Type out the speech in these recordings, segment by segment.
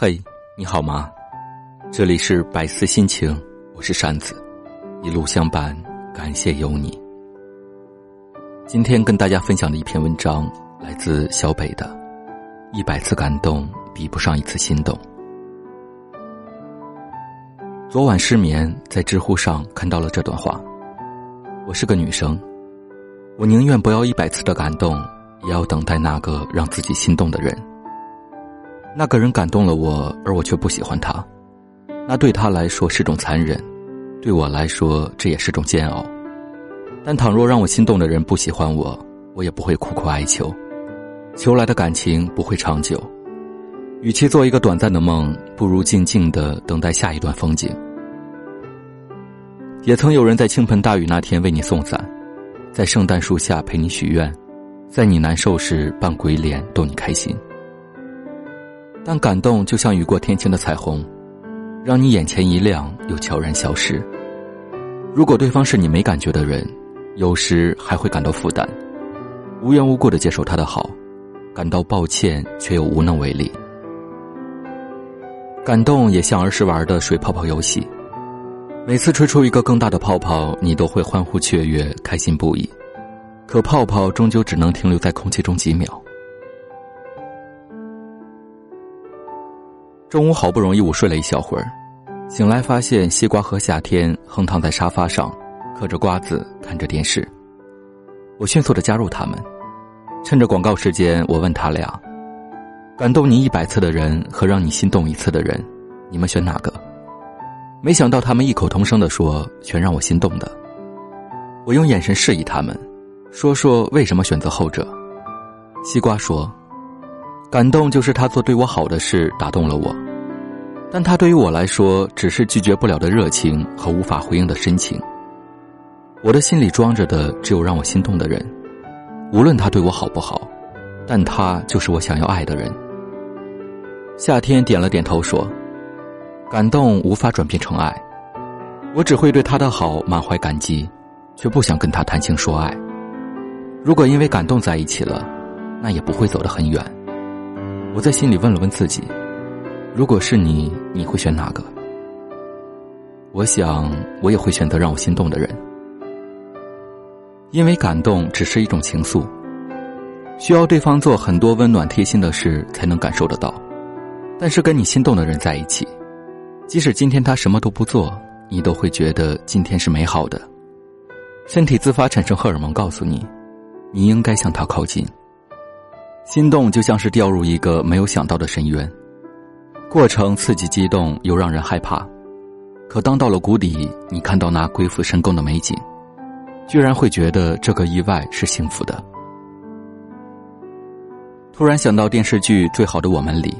嘿，你好吗？这里是百思心情，我是扇子，一路相伴，感谢有你。今天跟大家分享的一篇文章来自小北的，一百次感动比不上一次心动。昨晚失眠，在知乎上看到了这段话。我是个女生，我宁愿不要一百次的感动，也要等待那个让自己心动的人。那个人感动了我，而我却不喜欢他，那对他来说是种残忍，对我来说这也是种煎熬。但倘若让我心动的人不喜欢我，我也不会苦苦哀求，求来的感情不会长久。与其做一个短暂的梦，不如静静的等待下一段风景。也曾有人在倾盆大雨那天为你送伞，在圣诞树下陪你许愿，在你难受时扮鬼脸逗你开心。但感动就像雨过天晴的彩虹，让你眼前一亮，又悄然消失。如果对方是你没感觉的人，有时还会感到负担，无缘无故的接受他的好，感到抱歉却又无能为力。感动也像儿时玩的水泡泡游戏，每次吹出一个更大的泡泡，你都会欢呼雀跃，开心不已。可泡泡终究只能停留在空气中几秒。中午好不容易午睡了一小会儿，醒来发现西瓜和夏天横躺在沙发上，嗑着瓜子看着电视。我迅速的加入他们，趁着广告时间，我问他俩：感动你一百次的人和让你心动一次的人，你们选哪个？没想到他们异口同声的说：全让我心动的。我用眼神示意他们，说说为什么选择后者。西瓜说。感动就是他做对我好的事打动了我，但他对于我来说只是拒绝不了的热情和无法回应的深情。我的心里装着的只有让我心动的人，无论他对我好不好，但他就是我想要爱的人。夏天点了点头说：“感动无法转变成爱，我只会对他的好满怀感激，却不想跟他谈情说爱。如果因为感动在一起了，那也不会走得很远。”我在心里问了问自己：“如果是你，你会选哪个？”我想，我也会选择让我心动的人，因为感动只是一种情愫，需要对方做很多温暖贴心的事才能感受得到。但是跟你心动的人在一起，即使今天他什么都不做，你都会觉得今天是美好的。身体自发产生荷尔蒙，告诉你，你应该向他靠近。心动就像是掉入一个没有想到的深渊，过程刺激激动又让人害怕，可当到了谷底，你看到那鬼斧神工的美景，居然会觉得这个意外是幸福的。突然想到电视剧《最好的我们》里，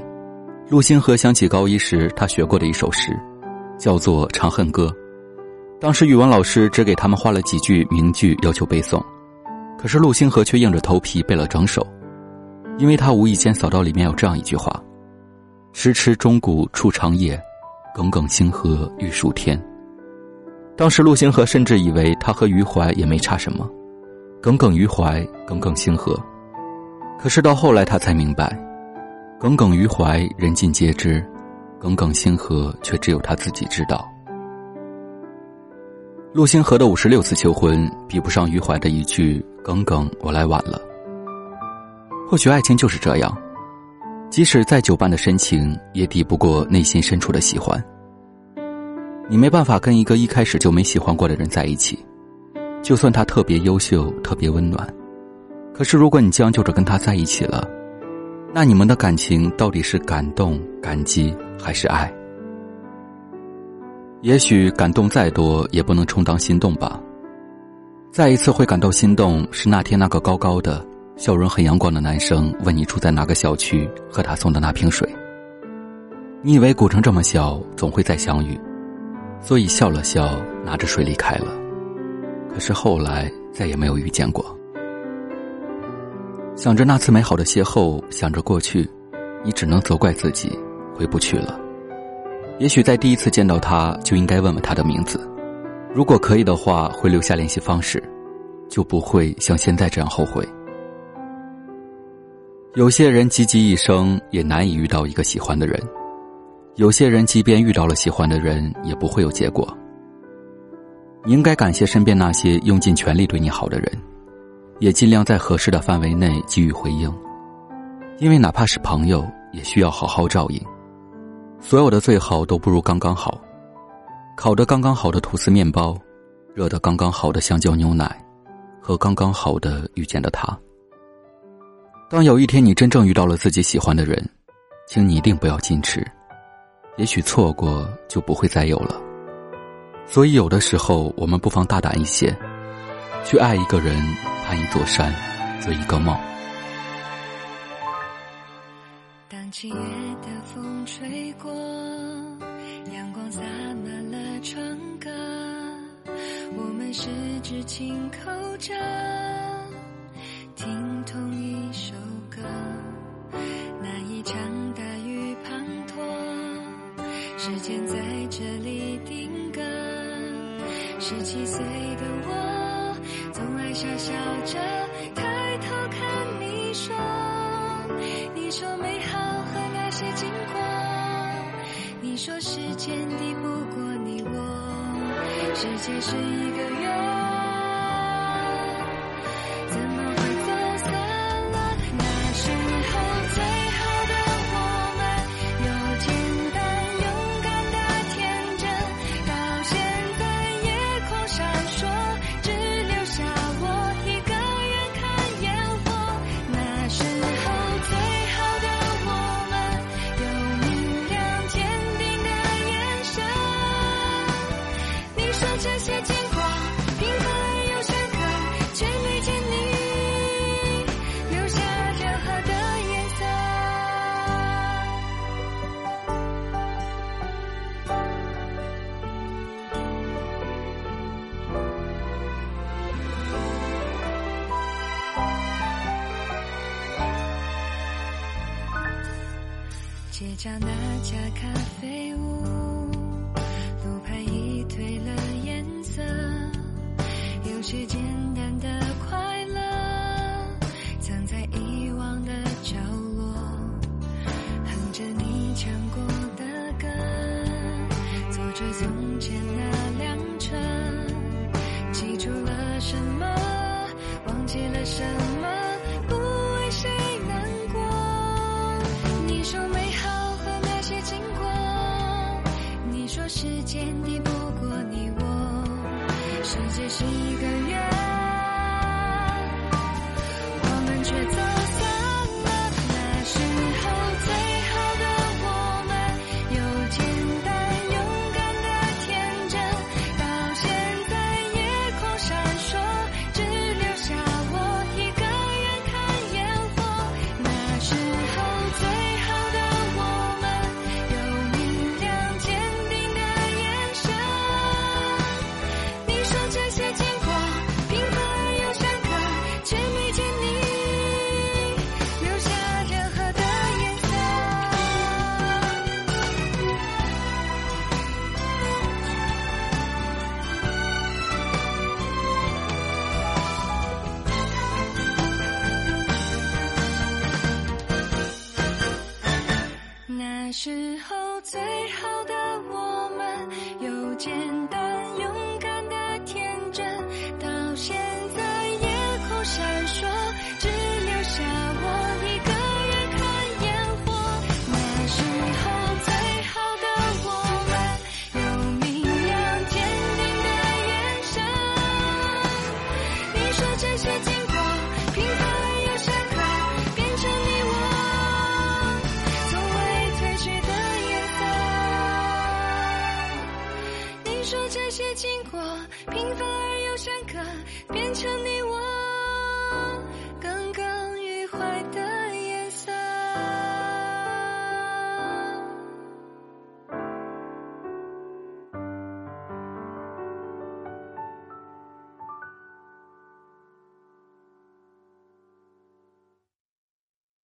陆星河想起高一时他学过的一首诗，叫做《长恨歌》，当时语文老师只给他们画了几句名句，要求背诵，可是陆星河却硬着头皮背了整首。因为他无意间扫到里面有这样一句话：“迟迟钟鼓初长夜，耿耿星河欲曙天。”当时陆星河甚至以为他和余淮也没差什么，耿耿于怀，耿耿星河。可是到后来他才明白，耿耿于怀人尽皆知，耿耿星河却只有他自己知道。陆星河的五十六次求婚，比不上余淮的一句“耿耿，我来晚了”。或许爱情就是这样，即使再久伴的深情，也抵不过内心深处的喜欢。你没办法跟一个一开始就没喜欢过的人在一起，就算他特别优秀、特别温暖，可是如果你将就着跟他在一起了，那你们的感情到底是感动、感激还是爱？也许感动再多也不能充当心动吧。再一次会感到心动，是那天那个高高的。笑容很阳光的男生问你住在哪个小区，和他送的那瓶水。你以为古城这么小，总会再相遇，所以笑了笑，拿着水离开了。可是后来再也没有遇见过。想着那次美好的邂逅，想着过去，你只能责怪自己回不去了。也许在第一次见到他就应该问问他的名字，如果可以的话，会留下联系方式，就不会像现在这样后悔。有些人汲汲一生也难以遇到一个喜欢的人，有些人即便遇到了喜欢的人，也不会有结果。你应该感谢身边那些用尽全力对你好的人，也尽量在合适的范围内给予回应，因为哪怕是朋友，也需要好好照应。所有的最好都不如刚刚好，烤得刚刚好的吐司面包，热得刚刚好的香蕉牛奶，和刚刚好的遇见的他。当有一天你真正遇到了自己喜欢的人，请你一定不要矜持，也许错过就不会再有了。所以有的时候，我们不妨大胆一些，去爱一个人，攀一座山，做一个梦。当七月的风吹过，阳光洒满了窗格，我们十指紧扣着，听同一歌。那一场大雨滂沱，时间在这里定格。十七岁的我，总爱傻笑着抬头看你说，你说美好和那些经过，你说时间抵不过你我，世界是一个圆。找那家咖啡屋，你